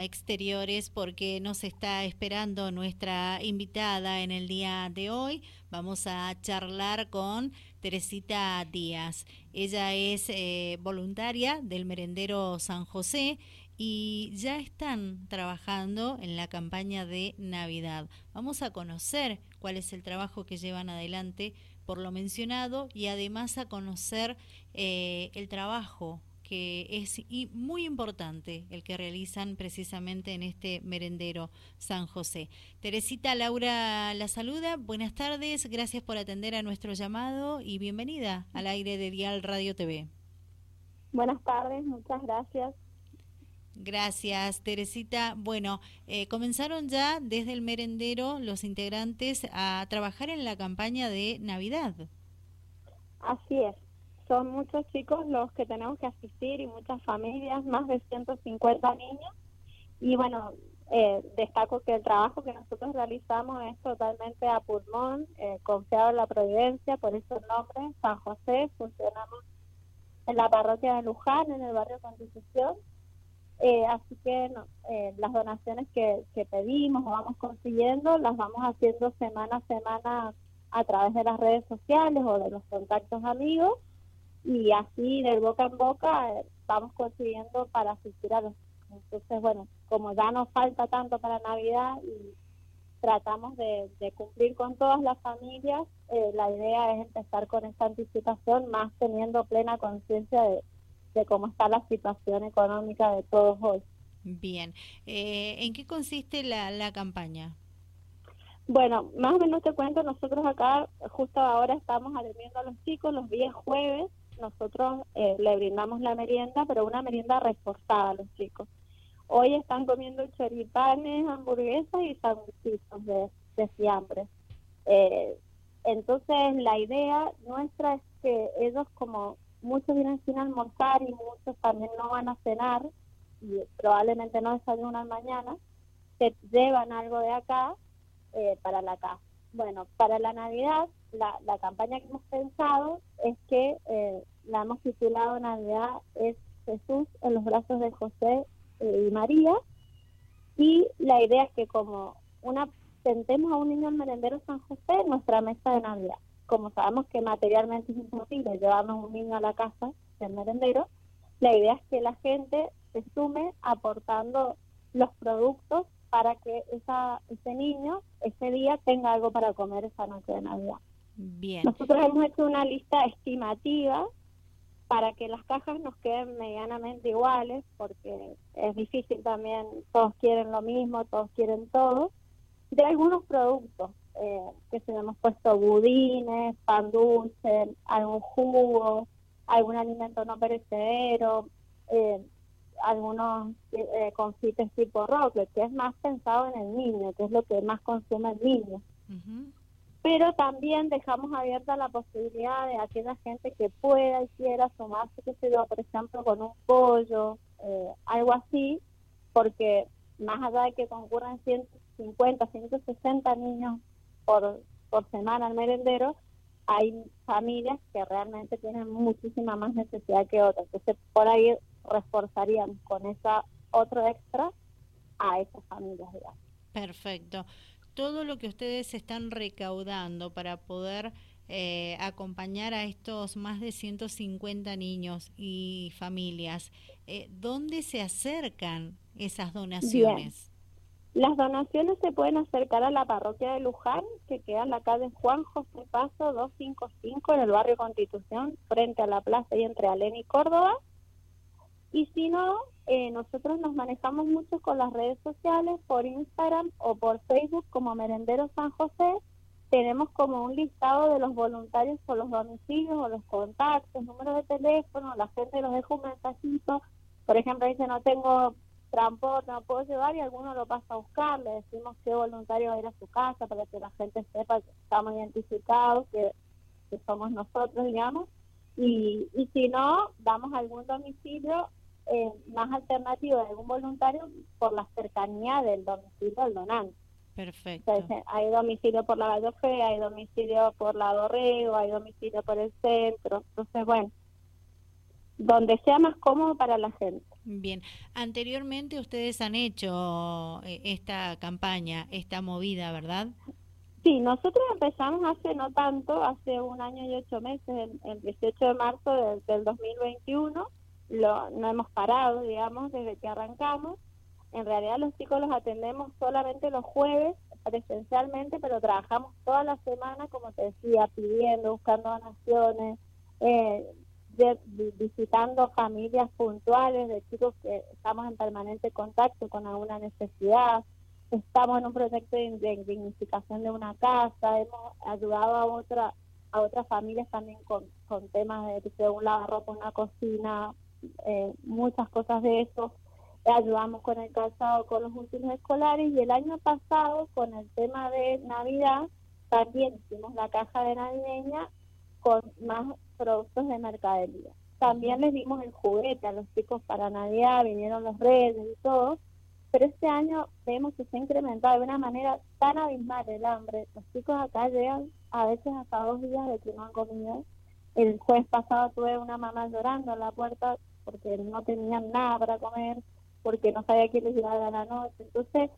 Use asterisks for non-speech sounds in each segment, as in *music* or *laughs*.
exteriores porque nos está esperando nuestra invitada en el día de hoy. Vamos a charlar con Teresita Díaz. Ella es eh, voluntaria del merendero San José y ya están trabajando en la campaña de Navidad. Vamos a conocer cuál es el trabajo que llevan adelante por lo mencionado y además a conocer eh, el trabajo que es muy importante el que realizan precisamente en este merendero San José. Teresita Laura la saluda, buenas tardes, gracias por atender a nuestro llamado y bienvenida al aire de Dial Radio TV. Buenas tardes, muchas gracias. Gracias, Teresita. Bueno, eh, comenzaron ya desde el merendero los integrantes a trabajar en la campaña de Navidad. Así es son muchos chicos los que tenemos que asistir y muchas familias, más de 150 niños. Y bueno, eh, destaco que el trabajo que nosotros realizamos es totalmente a pulmón, eh, confiado en la providencia, por eso el nombre, San José, funcionamos en la parroquia de Luján, en el barrio Constitución. Eh, así que eh, las donaciones que, que pedimos o vamos consiguiendo las vamos haciendo semana a semana a través de las redes sociales o de los contactos amigos y así de boca en boca vamos consiguiendo para asistir a los entonces bueno como ya nos falta tanto para navidad y tratamos de, cumplir con todas las familias eh, la idea es empezar con esta anticipación más teniendo plena conciencia de, cómo está la situación económica de todos hoy. Bien. Eh, en qué consiste la, la campaña bueno, más o menos te cuento, nosotros acá justo ahora estamos atendiendo a los chicos los días jueves nosotros eh, le brindamos la merienda, pero una merienda reforzada a los chicos. Hoy están comiendo choripanes, hamburguesas y sándwichitos de, de fiambre. Eh, entonces, la idea nuestra es que ellos, como muchos vienen sin almorzar y muchos también no van a cenar, y probablemente no desayunan mañana, se llevan algo de acá eh, para la casa. Bueno, para la Navidad, la, la campaña que hemos pensado es que eh, la hemos titulado Navidad es Jesús en los brazos de José eh, y María. Y la idea es que como una sentemos a un niño en merendero San José en nuestra mesa de Navidad. Como sabemos que materialmente es imposible llevarnos un niño a la casa del merendero, la idea es que la gente se sume aportando los productos para que esa, ese niño ese día tenga algo para comer esa noche de Navidad. Bien. Nosotros hemos hecho una lista estimativa para que las cajas nos queden medianamente iguales, porque es difícil también, todos quieren lo mismo, todos quieren todo, de algunos productos, eh, que se hemos puesto budines, pan dulce, algún jugo, algún alimento no perecedero, eh, algunos eh, confites tipo roque, que es más pensado en el niño, que es lo que más consume el niño pero también dejamos abierta la posibilidad de aquella gente que pueda y quiera sumarse, que se por ejemplo, con un pollo, eh, algo así, porque más allá de que concurran 150, 160 niños por, por semana al merendero, hay familias que realmente tienen muchísima más necesidad que otras. Entonces, por ahí reforzarían con esa otro extra a esas familias, digamos. Perfecto todo lo que ustedes están recaudando para poder eh, acompañar a estos más de 150 niños y familias, eh, ¿dónde se acercan esas donaciones? Las donaciones se pueden acercar a la parroquia de Luján, que queda en la calle Juan José Paso 255 en el barrio Constitución, frente a la plaza y entre Alén y Córdoba. Y si no, eh, nosotros nos manejamos mucho con las redes sociales, por Instagram o por Facebook como Merendero San José. Tenemos como un listado de los voluntarios por los domicilios o los contactos, números de teléfono, la gente nos deja un mensajito. Por ejemplo, dice no tengo transporte, no puedo llevar y alguno lo pasa a buscar. Le decimos qué voluntario va a ir a su casa para que la gente sepa que estamos identificados, que, que somos nosotros, digamos. Y, y si no, damos algún domicilio eh, más alternativa de algún voluntario por la cercanía del domicilio del donante. Perfecto. hay domicilio por la Vallofe, hay domicilio por la Dorrego, hay domicilio por el centro. Entonces, bueno, donde sea más cómodo para la gente. Bien, anteriormente ustedes han hecho eh, esta campaña, esta movida, ¿verdad? Sí, nosotros empezamos hace no tanto, hace un año y ocho meses, el, 18 de marzo del, 2021, lo, no hemos parado, digamos, desde que arrancamos. En realidad los chicos los atendemos solamente los jueves presencialmente, pero trabajamos toda la semana, como te decía, pidiendo, buscando donaciones, eh, visitando familias puntuales de chicos que estamos en permanente contacto con alguna necesidad. Estamos en un proyecto de, dignificación de una casa, hemos ayudado a otra a otras familias también con, con temas de, de un lavarropa, una cocina, eh, muchas cosas de eso. Ayudamos con el calzado, con los últimos escolares y el año pasado con el tema de Navidad también hicimos la caja de navideña con más productos de mercadería. También les dimos el juguete a los chicos para Navidad, vinieron los redes y todo, pero este año vemos que se ha incrementado de una manera tan abismal el hambre. Los chicos acá llegan a veces hasta dos días de que no han comido. El jueves pasado tuve una mamá llorando en la puerta porque no tenían nada para comer, porque no sabía quién les iba a dar la noche. Entonces,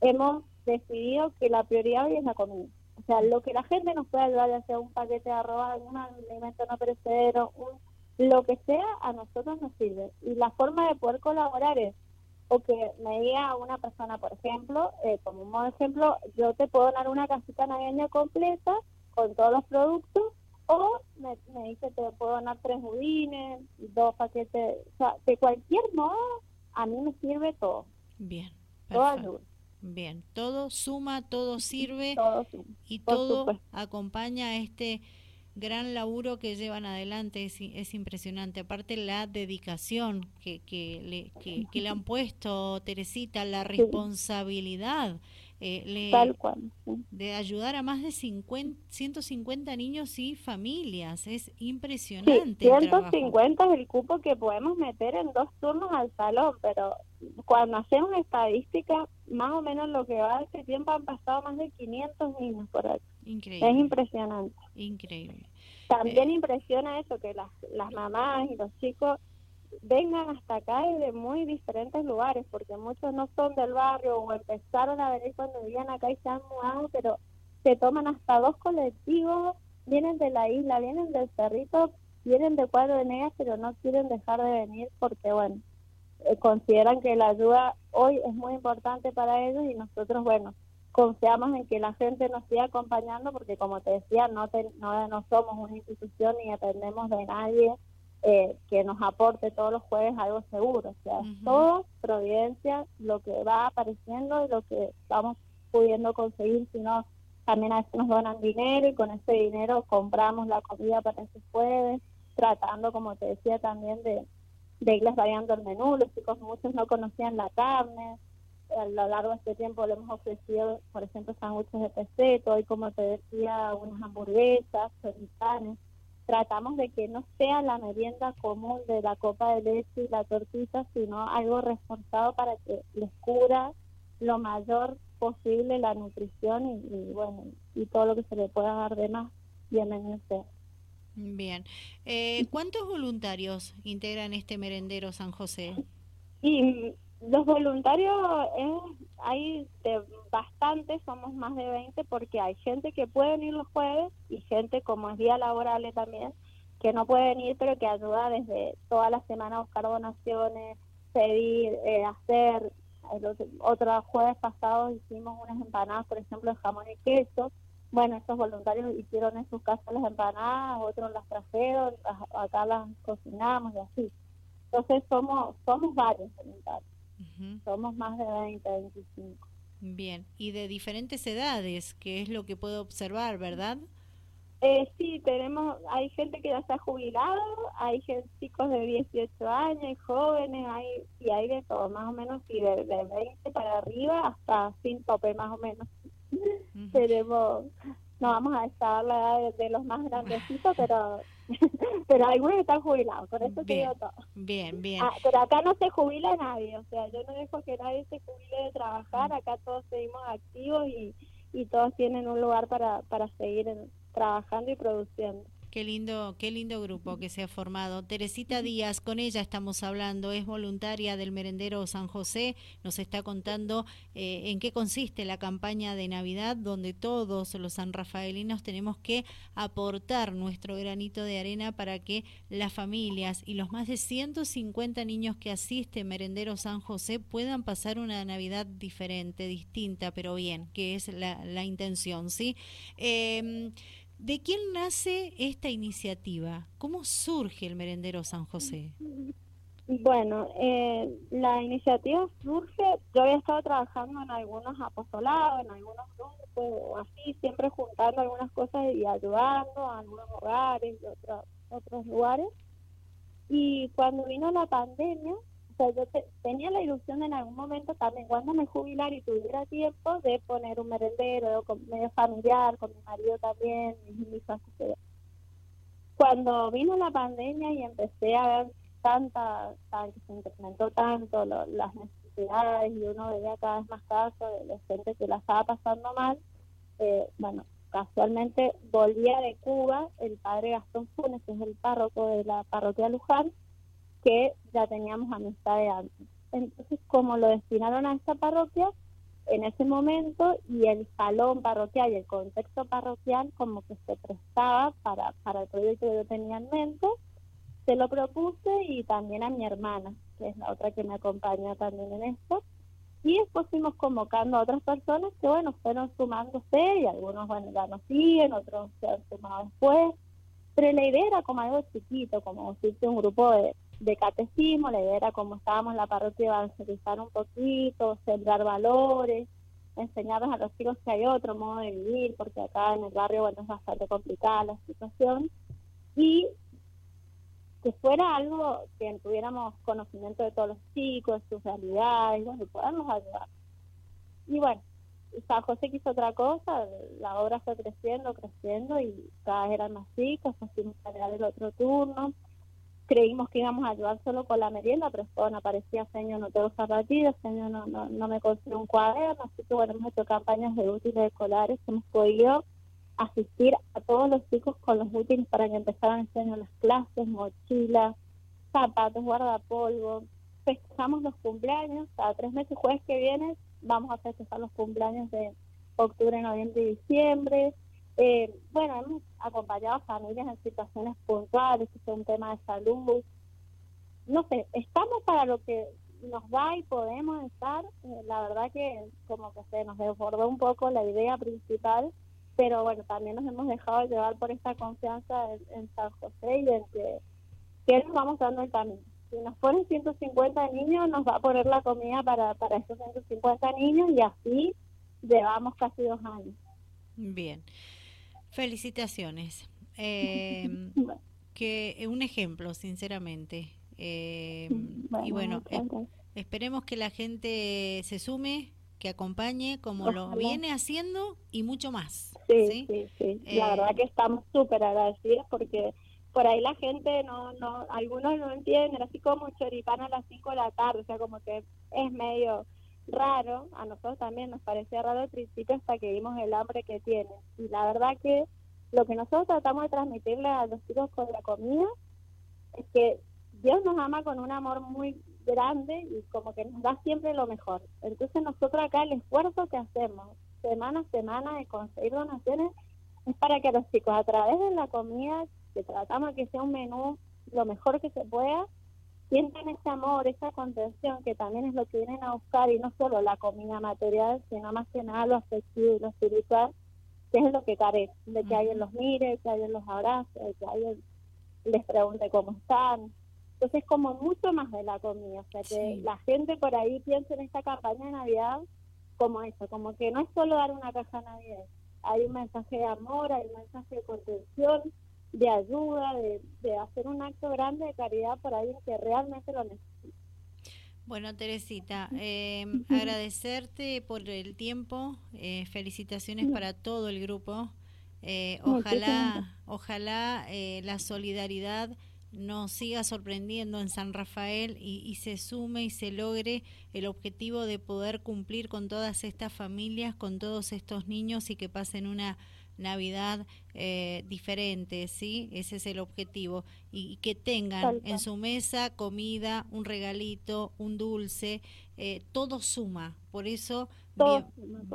hemos decidido que la prioridad hoy es la comida. O sea, lo que la gente nos pueda ayudar, ya sea un paquete de arroz, un alimento no perecedero, un, lo que sea, a nosotros nos sirve. Y la forma de poder colaborar es, o que me diga una persona, por ejemplo, eh, como un modo de ejemplo, yo te puedo dar una casita navideña completa con todos los productos, o me, dice te puedo donar tres budines, dos paquetes, o sea, de cualquier modo, a mí me sirve todo. Bien. Todo ayuda. Bien, todo suma, todo sirve y todo acompaña a este gran laburo que llevan adelante, es, es impresionante. Aparte la dedicación que, que, le, que, le han puesto, Teresita, la responsabilidad eh, de ayudar a más de 50, 150 niños y familias. Es impresionante. 150 es el cupo que podemos meter en dos turnos al salón, pero cuando hacemos estadística, más o menos lo que va de este tiempo han pasado más de 500 niños por aquí. Increíble. Es impresionante. Increíble. También eh, impresiona eso, que las, las mamás y los chicos vengan hasta acá y de muy diferentes lugares, porque muchos no son del barrio o empezaron a venir cuando vivían acá y se han mudado, pero se toman hasta dos colectivos, vienen de la isla, vienen del cerrito, vienen de Cuadro de Negas, pero no quieren dejar de venir porque, bueno, eh, consideran que la ayuda hoy es muy importante para ellos y nosotros, bueno, confiamos en que la gente nos siga acompañando porque, como te decía, no, no, no somos una institución ni dependemos de nadie eh, que nos aporte todos los jueves algo seguro. O sea, todo providencia, lo que va apareciendo y lo que vamos pudiendo conseguir, si no, también a veces nos donan dinero y con ese dinero compramos la comida para ese jueves, tratando, como te decía, también de, de irles variando el menú. Los chicos muchos no conocían la carne. A lo largo de este tiempo le hemos ofrecido, por ejemplo, sándwiches de peseto y, como te decía, unas hamburguesas, chorizanes tratamos de que no sea la merienda común de la copa de leche y la tortita, sino algo reforzado para que les cura lo mayor posible la nutrición y, bueno y todo lo que se le pueda dar de más bienvenido sea. Bien. Eh, ¿Cuántos voluntarios integran este merendero San José? Y los voluntarios es, hay de bastante, somos más de 20 porque hay gente que puede venir los jueves y gente como es día laborable también que no puede venir pero que ayuda desde toda la semana a buscar donaciones, pedir, eh, hacer. otro jueves pasado hicimos unas empanadas, por ejemplo, de jamón y queso. Bueno, estos voluntarios hicieron en sus casas las empanadas, otros las trajeron, acá las cocinamos y así. Entonces somos somos varios voluntarios. Somos más de 20, 25. Bien, y de diferentes edades, que es lo que puedo observar, ¿verdad? Eh, sí, tenemos, hay gente que ya está jubilado, hay chicos de 18 años, jóvenes, hay, y hay de todo, más o menos, y de, de 20 para arriba hasta sin tope, más o menos. Tenemos no vamos a estar la edad de, los más grandecitos, pero *laughs* pero algunos están jubilados, por eso te digo todo. Bien, bien. Ah, pero acá no se jubila nadie, o sea, yo no dejo que nadie se jubile de trabajar, acá todos seguimos activos y, y todos tienen un lugar para, para seguir trabajando y produciendo. Qué lindo, qué lindo grupo que se ha formado. Teresita Díaz, con ella estamos hablando, es voluntaria del merendero San José, nos está contando eh, en qué consiste la campaña de Navidad, donde todos los sanrafaelinos tenemos que aportar nuestro granito de arena para que las familias y los más de 150 niños que asisten merendero San José puedan pasar una Navidad diferente, distinta, pero bien, que es la, la intención, ¿sí? Eh, ¿De quién nace esta iniciativa? ¿Cómo surge el merendero San José? Bueno, eh, la iniciativa surge, yo había estado trabajando en algunos apostolados, en algunos grupos, así, siempre juntando algunas cosas y ayudando a algunos hogares y otros, otros lugares. Y cuando vino la pandemia, sea, yo tenía la ilusión en algún momento también cuando me jubilar y tuviera tiempo de poner un merendero medio familiar, con mi marido también, mis hijas. Cuando vino la pandemia y empecé a ver tanta, que se incrementó tanto las necesidades y uno veía cada vez más casos de, gente que la estaba pasando mal, eh, bueno, casualmente volvía de Cuba el padre Gastón Funes, que es el párroco de la parroquia Luján, que ya teníamos amistad de antes. Entonces, como lo destinaron a esta parroquia, en ese momento y el salón parroquial y el contexto parroquial como que se prestaba para, para el proyecto que yo tenía en mente, se lo propuse y también a mi hermana, que es la otra que me acompaña también en esto. Y después fuimos convocando a otras personas que, bueno, fueron sumándose y algunos, bueno, ya nos siguen, otros se han sumado después. Pero la idea era como algo chiquito, como si un grupo de de catecismo, la idea era como estábamos en la parroquia evangelizar un poquito, sembrar valores, enseñarles a los chicos que hay otro modo de vivir, porque acá en el barrio bueno es bastante complicada la situación, y que fuera algo que tuviéramos conocimiento de todos los chicos, sus realidades, y podernos ayudar. Y bueno, San José quiso otra cosa, la obra fue creciendo, creciendo, y cada vez eran más chicos, pusimos a el otro turno, creímos que íbamos a ayudar solo con la merienda, pero cuando aparecía señor no tengo zapatillas, señor no, no, no me consiguió un cuaderno, así que bueno, hemos hecho campañas de útiles escolares, hemos podido asistir a todos los chicos con los útiles para que empezaran enseñar las clases, mochilas, zapatos, guardapolvo, festejamos los cumpleaños, cada tres meses, jueves que viene, vamos a festejar los cumpleaños de octubre, noviembre y diciembre, eh, bueno, hemos acompañado a familias en situaciones puntuales, que es un tema de salud. No sé, estamos para lo que nos da y podemos estar. Eh, la verdad que como que se nos desbordó un poco la idea principal, pero bueno, también nos hemos dejado llevar por esta confianza en, San José y en que, que nos vamos dando el camino. Si nos ponen 150 niños, nos va a poner la comida para, para esos 150 niños y así llevamos casi dos años. Bien. Felicitaciones. *laughs* Eh, que un ejemplo, sinceramente. Eh, y bueno, esperemos que la gente se sume, que acompañe como lo viene haciendo y mucho más. Sí, sí, sí. la eh, verdad que estamos súper agradecidos porque por ahí la gente no, no, algunos no entienden, así como choripán a las 5 de la tarde, o sea, como que es medio raro, a nosotros también nos parecía raro al principio hasta que vimos el hambre que tienen. Y la verdad que lo que nosotros tratamos de transmitirle a los chicos con la comida es que Dios nos ama con un amor muy grande y como que nos da siempre lo mejor. Entonces nosotros acá el esfuerzo que hacemos semana a semana de conseguir donaciones es para que los chicos a través de la comida, que tratamos que sea un menú lo mejor que se pueda, sienten ese amor, esa contención, que también es lo que vienen a buscar, y no solo la comida material, sino más que nada lo afectivo y lo espiritual, que es lo que carece, de que alguien los mire, que alguien los abrace, de que alguien les pregunte cómo están. Entonces, como mucho más de la comida, o sea, que la gente por ahí piensa en esta campaña de Navidad como eso, como que no es solo dar una caja Navidad, hay un mensaje de amor, hay un mensaje de contención, de ayuda, de, hacer un acto grande de caridad por alguien que realmente lo necesita. Bueno, Teresita, eh, agradecerte por el tiempo, eh, felicitaciones para todo el grupo. Eh, ojalá, ojalá la solidaridad nos siga sorprendiendo en San Rafael y, y, se sume y se logre el objetivo de poder cumplir con todas estas familias, con todos estos niños y que pasen una Navidad eh, diferentes, ¿sí? Ese es el objetivo. Y, que tengan en su mesa comida, un regalito, un dulce, eh, todo suma. Por eso,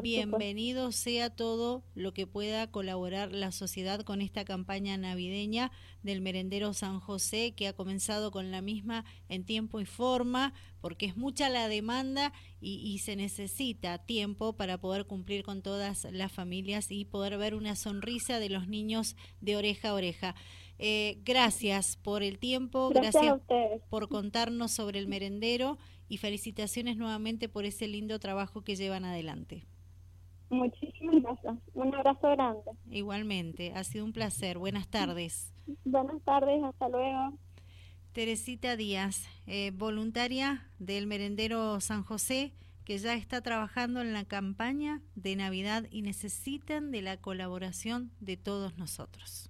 bienvenido sea todo lo que pueda colaborar la sociedad con esta campaña navideña del merendero San José, que ha comenzado con la misma en tiempo y forma, porque es mucha la demanda y, y se necesita tiempo para poder cumplir con todas las familias y poder ver una sonrisa de los niños de oreja a oreja. Eh, gracias por el tiempo, gracias, por contarnos sobre el merendero y felicitaciones nuevamente por ese lindo trabajo que llevan adelante. Muchísimas gracias. Un abrazo grande. Igualmente, ha sido un placer. Buenas tardes. Buenas tardes, hasta luego. Teresita Díaz, eh, voluntaria del merendero San José, que ya está trabajando en la campaña de Navidad y necesitan de la colaboración de todos nosotros.